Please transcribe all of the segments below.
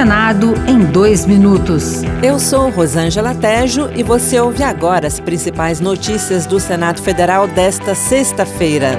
Senado em dois minutos. Eu sou Rosângela Tejo e você ouve agora as principais notícias do Senado Federal desta sexta-feira.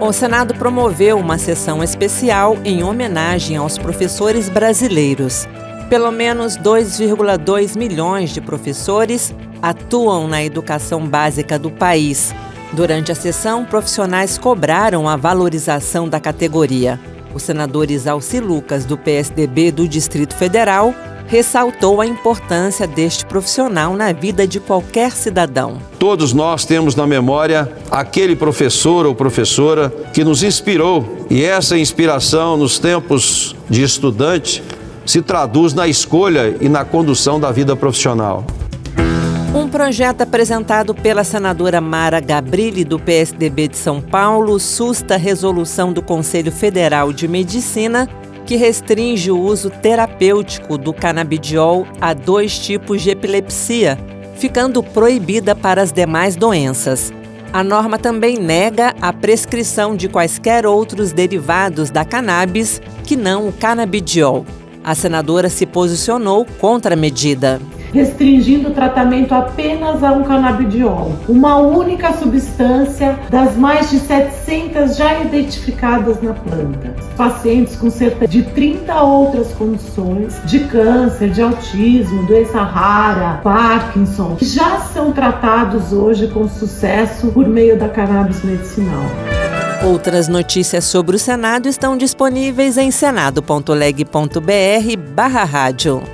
O Senado promoveu uma sessão especial em homenagem aos professores brasileiros. Pelo menos 2,2 milhões de professores atuam na educação básica do país. Durante a sessão, profissionais cobraram a valorização da categoria. O senador Isalci Lucas, do PSDB do Distrito Federal, ressaltou a importância deste profissional na vida de qualquer cidadão. Todos nós temos na memória aquele professor ou professora que nos inspirou, e essa inspiração nos tempos de estudante se traduz na escolha e na condução da vida profissional. Um projeto apresentado pela senadora Mara Gabrilli, do PSDB de São Paulo, susta a resolução do Conselho Federal de Medicina que restringe o uso terapêutico do canabidiol a dois tipos de epilepsia, ficando proibida para as demais doenças. A norma também nega a prescrição de quaisquer outros derivados da cannabis que não o canabidiol. A senadora se posicionou contra a medida restringindo o tratamento apenas a um canabidiol, uma única substância das mais de 700 já identificadas na planta. Pacientes com cerca de 30 outras condições de câncer, de autismo, doença rara, Parkinson, já são tratados hoje com sucesso por meio da cannabis medicinal. Outras notícias sobre o Senado estão disponíveis em senado.leg.br barra rádio.